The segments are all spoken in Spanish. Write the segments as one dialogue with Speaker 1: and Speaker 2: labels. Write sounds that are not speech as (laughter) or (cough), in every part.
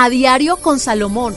Speaker 1: A diario con Salomón.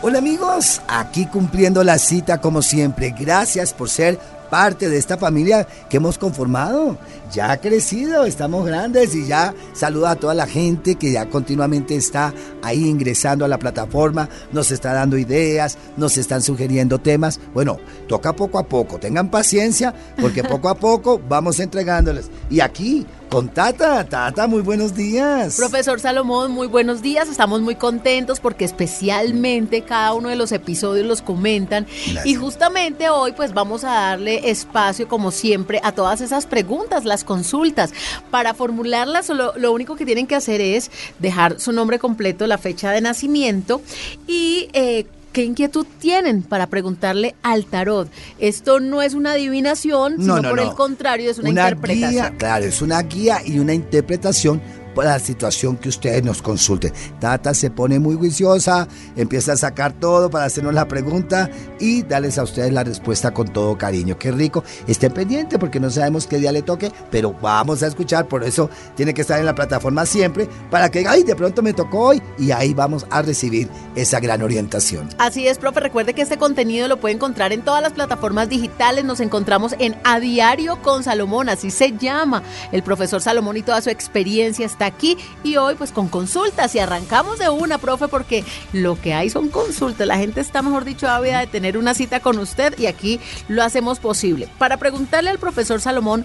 Speaker 2: Hola amigos, aquí cumpliendo la cita como siempre. Gracias por ser parte de esta familia que hemos conformado. Ya ha crecido, estamos grandes y ya saluda a toda la gente que ya continuamente está ahí ingresando a la plataforma, nos está dando ideas, nos están sugiriendo temas. Bueno, toca poco a poco, tengan paciencia porque (laughs) poco a poco vamos entregándoles. Y aquí con Tata. Tata, muy buenos días.
Speaker 1: Profesor Salomón, muy buenos días. Estamos muy contentos porque especialmente cada uno de los episodios los comentan. Y justamente hoy pues vamos a darle espacio, como siempre, a todas esas preguntas, las consultas. Para formularlas, lo, lo único que tienen que hacer es dejar su nombre completo, la fecha de nacimiento y... Eh, ¿Qué inquietud tienen para preguntarle al tarot? Esto no es una adivinación, sino por el contrario es una, interpretación.
Speaker 2: Guía, claro, es una guía y una interpretación la situación que ustedes nos consulten. Tata se pone muy juiciosa, empieza a sacar todo para hacernos la pregunta y darles a ustedes la respuesta con todo cariño. Qué rico. Estén pendientes porque no sabemos qué día le toque, pero vamos a escuchar. Por eso tiene que estar en la plataforma siempre para que, ay, de pronto me tocó hoy y ahí vamos a recibir esa gran orientación.
Speaker 1: Así es, profe. Recuerde que este contenido lo puede encontrar en todas las plataformas digitales. Nos encontramos en A Diario con Salomón, así se llama. El profesor Salomón y toda su experiencia está aquí y hoy pues con consultas y arrancamos de una, profe, porque lo que hay son consultas. La gente está, mejor dicho, ávida de tener una cita con usted y aquí lo hacemos posible. Para preguntarle al profesor Salomón,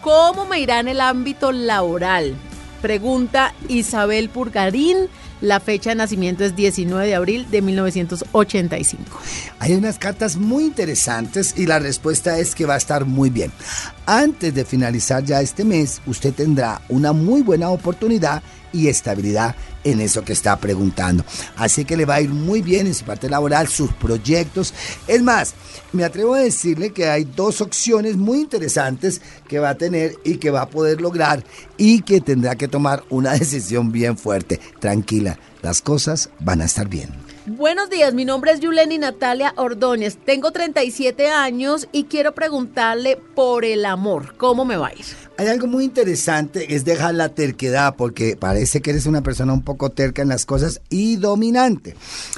Speaker 1: ¿cómo me irá en el ámbito laboral? Pregunta Isabel Purgarín. La fecha de nacimiento es 19 de abril de 1985.
Speaker 2: Hay unas cartas muy interesantes y la respuesta es que va a estar muy bien. Antes de finalizar ya este mes, usted tendrá una muy buena oportunidad y estabilidad en eso que está preguntando. Así que le va a ir muy bien en su parte laboral, sus proyectos. Es más, me atrevo a decirle que hay dos opciones muy interesantes que va a tener y que va a poder lograr y que tendrá que tomar una (laughs) decisión bien fuerte. Tranquila, las cosas van a estar bien.
Speaker 1: Buenos días, mi nombre es Yuleni Natalia Ordóñez, tengo 37 años y quiero preguntarle por el amor, ¿cómo me va a ir?
Speaker 2: Hay algo muy interesante, es dejar la terquedad, porque parece que eres una persona un poco terca en las cosas y dominante.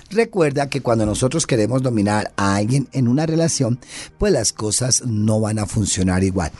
Speaker 2: Recuerda que cuando nosotros queremos dominar a alguien en una relación, pues las cosas no van a funcionar igual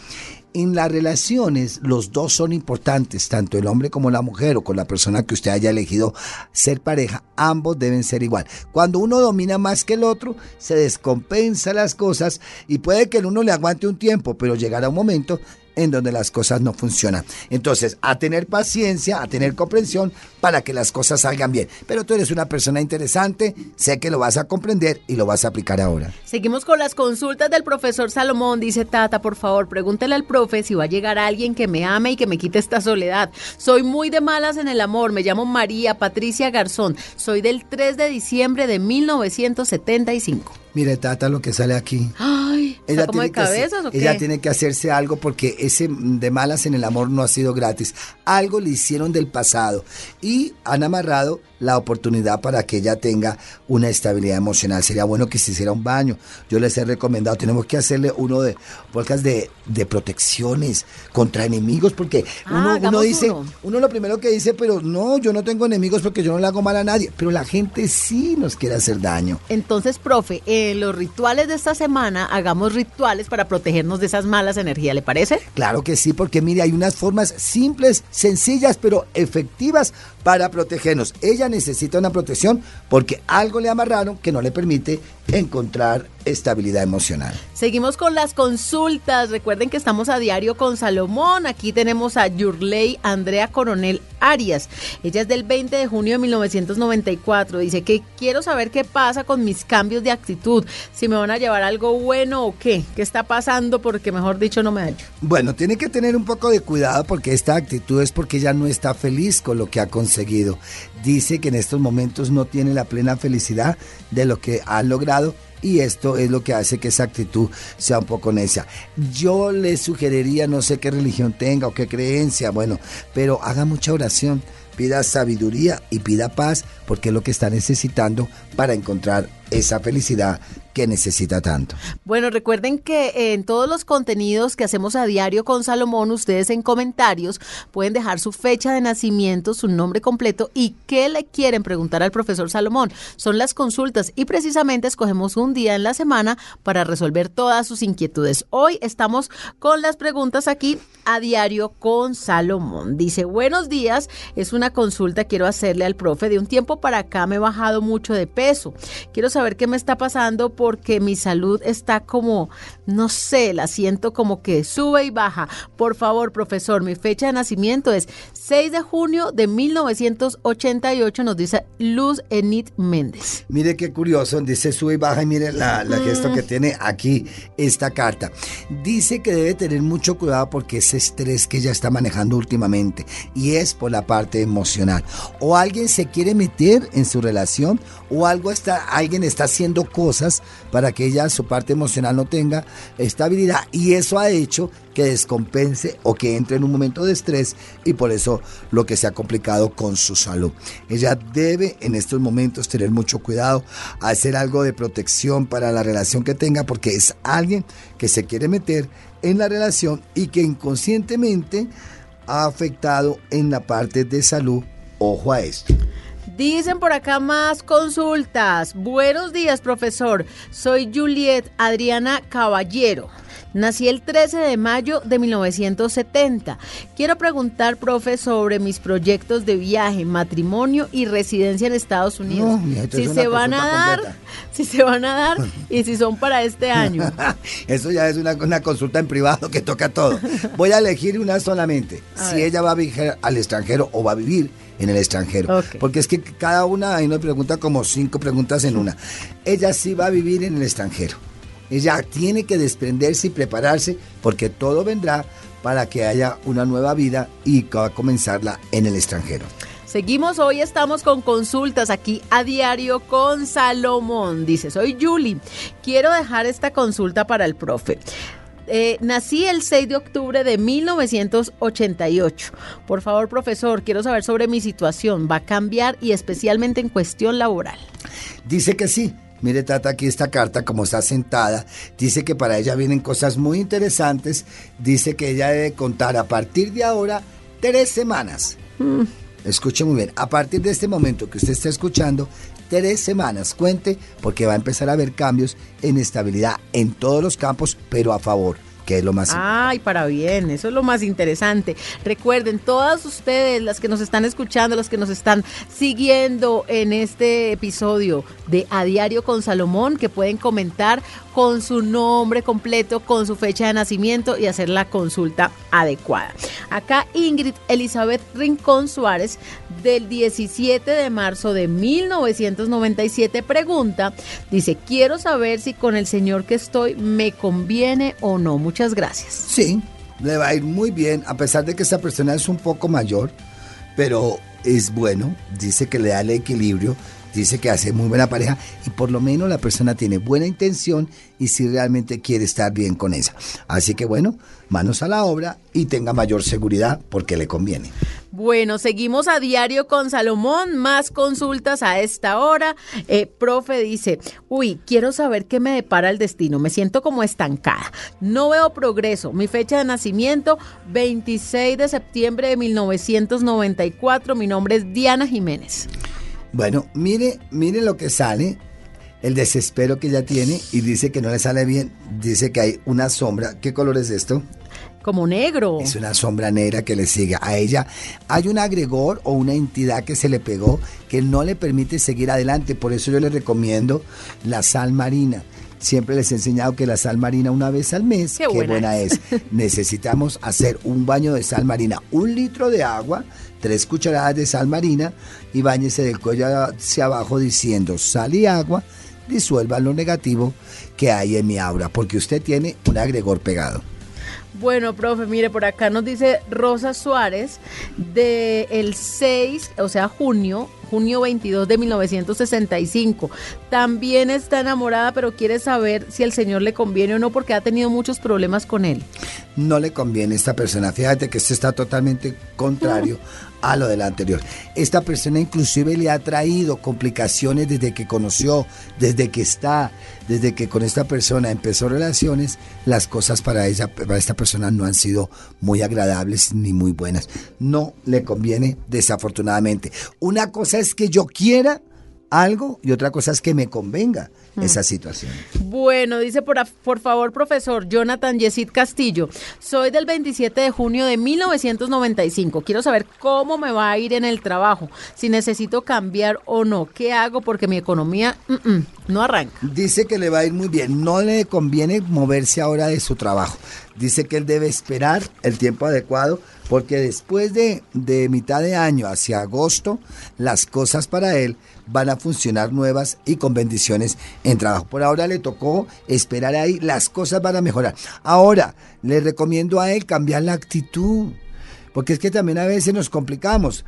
Speaker 2: en las relaciones los dos son importantes, tanto el hombre como la mujer o con la persona que usted haya elegido ser pareja, ambos deben ser igual. Cuando uno domina más que el otro, se descompensa las cosas y puede que el uno le aguante un tiempo, pero llegará un momento en donde las cosas no funcionan. Entonces, a tener paciencia, a tener comprensión para que las cosas salgan bien. Pero tú eres una persona interesante, sé que lo vas a comprender y lo vas a aplicar ahora.
Speaker 1: Seguimos con las consultas del profesor Salomón. Dice Tata, por favor, pregúntele al profe si va a llegar alguien que me ame y que me quite esta soledad. Soy muy de malas en el amor. Me llamo María Patricia Garzón. Soy del 3 de diciembre de 1975.
Speaker 2: Mire, Tata, lo que sale aquí.
Speaker 1: Ay, ¿está como de
Speaker 2: tiene que hacer-
Speaker 1: cabezas o qué?
Speaker 2: ella tiene que hacerse algo porque ese de malas en el amor no ha sido gratis. Algo le hicieron del pasado y han amarrado la oportunidad para que ella tenga una estabilidad emocional. Sería bueno que se hiciera un baño. Yo les he recomendado, tenemos que hacerle uno de podcast de, de protecciones contra enemigos porque
Speaker 1: Ah,
Speaker 2: uno, dice,
Speaker 1: uno.
Speaker 2: uno lo primero que dice, pero no, yo no tengo enemigos porque yo no le hago mal a nadie, pero la gente sí nos quiere hacer daño.
Speaker 1: Entonces, profe, en los rituales de esta semana hagamos rituales para protegernos de esas malas energías, ¿le parece?
Speaker 2: Claro que sí, porque mire, hay unas formas simples, sencillas, pero efectivas para protegernos. Ella necesita una protección porque algo le amarraron que no le permite encontrar estabilidad emocional.
Speaker 1: Seguimos con las consultas. Recuerden que estamos a diario con Salomón. Aquí tenemos a Yurley Andrea Coronel Arias. Ella es del 20 de junio de 1994. Dice que quiero saber qué pasa con mis cambios de actitud. Si me van a llevar algo bueno o qué. ¿Qué está pasando? Porque mejor dicho no me hallo.
Speaker 2: Bueno, tiene que tener un poco de cuidado porque esta actitud es porque ella no está feliz con lo que ha conseguido. Dice que en estos momentos no tiene la plena felicidad de lo que ha logrado y esto es lo que hace que esa actitud sea un poco necia. Yo le sugeriría, no sé qué religión tenga o qué creencia, bueno, pero haga mucha oración, pida sabiduría y pida paz porque es lo que está necesitando para encontrar esa felicidad que necesita tanto.
Speaker 1: Bueno, recuerden que en todos los contenidos que hacemos a diario con Salomón, ustedes en comentarios pueden dejar su fecha de nacimiento, su nombre completo y qué le quieren preguntar al profesor Salomón. Son las consultas y precisamente escogemos un día en la semana para resolver todas sus inquietudes. Hoy estamos con las preguntas aquí a diario con Salomón. Dice, buenos días, es una consulta, quiero hacerle al profe. De un tiempo para acá me he bajado mucho de peso. Quiero saber qué me está pasando porque mi salud está como, no sé, la siento como que sube y baja. Por favor, profesor, mi fecha de nacimiento es 6 de junio de 1988, nos dice Luz Enid Méndez.
Speaker 2: Mire qué curioso, dice sube y baja y mire la, la gesto que tiene aquí esta carta. Dice que debe tener mucho cuidado porque ese estrés que ella está manejando últimamente y es por la parte emocional. O alguien se quiere meter en su relación o algo está, alguien está haciendo cosas para que ella su parte emocional no tenga estabilidad y eso ha hecho que descompense o que entre en un momento de estrés y por eso lo que se ha complicado con su salud. Ella debe en estos momentos tener mucho cuidado, hacer algo de protección para la relación que tenga porque es alguien que se quiere meter en la relación y que inconscientemente ha afectado en la parte de salud. Ojo a esto.
Speaker 1: Dicen por acá más consultas. Buenos días, profesor. Soy Juliet Adriana Caballero. Nací el 13 de mayo de 1970. Quiero preguntar, profe, sobre mis proyectos de viaje, matrimonio y residencia en Estados Unidos.
Speaker 2: No, mija, esto
Speaker 1: si
Speaker 2: es
Speaker 1: se van a dar,
Speaker 2: completa.
Speaker 1: si se van a dar y si son para este año. (laughs)
Speaker 2: Eso ya es una, una consulta en privado que toca todo. Voy a elegir una solamente.
Speaker 1: A
Speaker 2: si
Speaker 1: ver.
Speaker 2: ella va a viajar al extranjero o va a vivir en el extranjero. Porque es que cada una, hay una pregunta como cinco preguntas en una. Ella sí va a vivir en el extranjero. Ella tiene que desprenderse y prepararse porque todo vendrá para que haya una nueva vida y va a comenzarla en el extranjero.
Speaker 1: Seguimos, hoy estamos con consultas aquí a diario con Salomón. Dice, soy Julie, quiero dejar esta consulta para el profe. Eh, nací el 6 de octubre de 1988. Por favor, profesor, quiero saber sobre mi situación. ¿Va a cambiar y especialmente en cuestión laboral?
Speaker 2: Dice que sí. Mire, Tata, aquí esta carta, como está sentada, dice que para ella vienen cosas muy interesantes. Dice que ella debe contar a partir de ahora tres semanas. Escuche muy bien, a partir de este momento que usted está escuchando, tres semanas, cuente, porque va a empezar a haber cambios en estabilidad en todos los campos, pero a favor, que es lo más
Speaker 1: Ay, para bien, eso es lo más interesante. Recuerden, todas ustedes, las que nos están escuchando, las que nos están siguiendo en este episodio de A Diario con Salomón, que pueden comentar con su nombre completo, con su fecha de nacimiento y hacer la consulta adecuada. Acá Ingrid Elizabeth Rincón Suárez, del 17 de marzo de 1997, pregunta, dice, quiero saber si con el señor que estoy me conviene o no. Muchas gracias.
Speaker 2: Sí, le va a ir muy bien, a pesar de que esa persona es un poco mayor, pero es bueno, dice que le da el equilibrio, dice que hace muy buena pareja y por lo menos la persona tiene buena intención y si realmente quiere estar bien con esa. Así que bueno, manos a la obra y tenga mayor seguridad porque le conviene.
Speaker 1: Bueno, seguimos a diario con Salomón, más consultas a esta hora. Eh, profe dice, uy, quiero saber qué me depara el destino, me siento como estancada, no veo progreso, mi fecha de nacimiento 26 de septiembre de 1994, mi nombre es Diana Jiménez.
Speaker 2: Bueno, mire, mire lo que sale, el desespero que ella tiene y dice que no le sale bien, dice que hay una sombra. ¿Qué color es esto?
Speaker 1: Como negro.
Speaker 2: Es una sombra negra que le sigue. A ella hay un agregor o una entidad que se le pegó que no le permite seguir adelante. Por eso yo le recomiendo la sal marina. Siempre les he enseñado que la sal marina una vez al mes,
Speaker 1: qué buena,
Speaker 2: es. (laughs) Necesitamos hacer un baño de sal marina, un litro de agua, tres cucharadas de sal marina y bañese del cuello hacia abajo diciendo sal y agua, disuelva lo negativo que hay en mi aura, porque usted tiene un agregor pegado.
Speaker 1: Bueno, profe, mire, por acá nos dice Rosa Suárez de el 6, o sea, junio, junio 22 de 1965. También está enamorada, pero quiere saber si el señor le conviene o no porque ha tenido muchos problemas con él.
Speaker 2: No le conviene esta persona. Fíjate que esto está totalmente contrario a lo de la anterior. Esta persona inclusive le ha traído complicaciones desde que conoció, desde que está, desde que con esta persona empezó relaciones, las cosas para ella, para esta persona no han sido muy agradables ni muy buenas. No le conviene desafortunadamente. Una cosa es que yo quiera algo y otra cosa es que me convenga esa situación.
Speaker 1: Bueno, dice por, por favor, profesor Jonathan Yesid Castillo, soy del 27 de junio de 1995. Quiero saber cómo me va a ir en el trabajo, si necesito cambiar o no, qué hago porque mi economía mm, mm, no arranca.
Speaker 2: Dice que le va a ir muy bien, no le conviene moverse ahora de su trabajo. Dice que él debe esperar el tiempo adecuado porque después de, de mitad de año hacia agosto, las cosas para él van a funcionar nuevas y con bendiciones en trabajo. Por ahora le tocó esperar ahí, las cosas van a mejorar. Ahora, le recomiendo a él cambiar la actitud, porque es que también a veces nos complicamos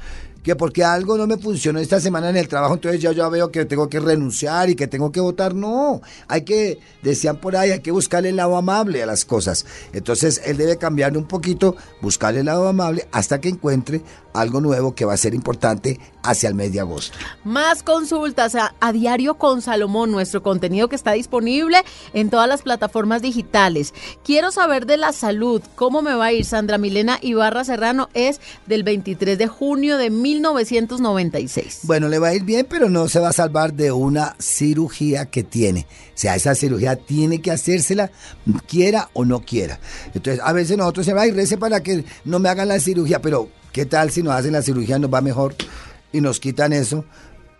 Speaker 2: que porque algo no me funcionó esta semana en el trabajo, entonces ya yo veo que tengo que renunciar y que tengo que votar. No, hay que, decían por ahí, hay que buscarle el lado amable a las cosas. Entonces él debe cambiarle un poquito, buscarle el lado amable hasta que encuentre algo nuevo que va a ser importante hacia el mes de agosto.
Speaker 1: Más consultas a, a, diario con Salomón, nuestro contenido que está disponible en todas las plataformas digitales. Quiero saber de la salud, cómo me va a ir. Sandra Milena Ibarra Serrano es del 23 de junio de 1996.
Speaker 2: Bueno, le va a ir bien, pero no se va a salvar de una cirugía que tiene. O sea, esa cirugía tiene que hacérsela, quiera o no quiera. Entonces, a veces nosotros decimos, ay, rece para que no me hagan la cirugía, pero ¿qué tal si nos hacen la cirugía nos va mejor y nos quitan eso?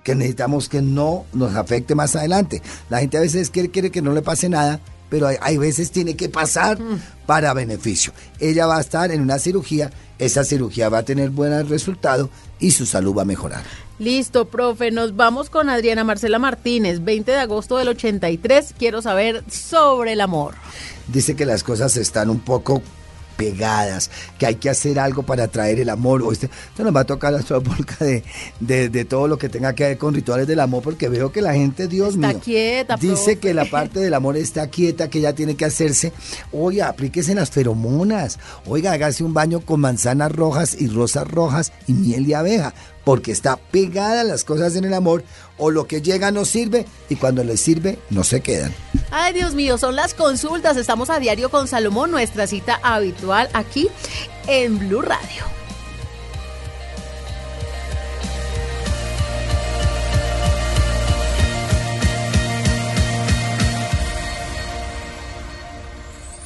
Speaker 2: que necesitamos que no nos afecte más adelante. La gente a veces quiere, quiere que no le pase nada, pero hay, hay, veces tiene que pasar para beneficio. Ella va a estar en una cirugía, esa cirugía va a tener buen resultado y su salud va a mejorar.
Speaker 1: Listo, profe, nos vamos con Adriana Marcela Martínez, 20 de agosto del 83. Quiero saber sobre el amor.
Speaker 2: Dice que las cosas están un poco pegadas, que hay que hacer algo para atraer el amor. O este, esto nos va a tocar la polca de, de, de, todo lo que tenga que ver con rituales del amor, porque veo que la gente, Dios
Speaker 1: está
Speaker 2: mío,
Speaker 1: quieta,
Speaker 2: dice
Speaker 1: profe.
Speaker 2: que la parte del amor está quieta, que ya tiene que hacerse. Oiga, aplíquese en las feromonas. Oiga, hágase un baño con manzanas rojas y rosas rojas y miel de abeja porque está pegada las cosas en el amor o lo que llega no sirve y cuando les sirve no se quedan.
Speaker 1: Ay, Dios mío, son las consultas. Estamos a diario con Salomón, nuestra cita habitual aquí en Blue Radio.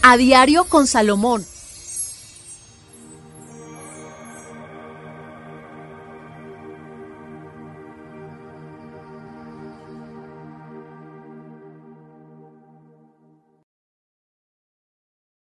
Speaker 1: A diario con Salomón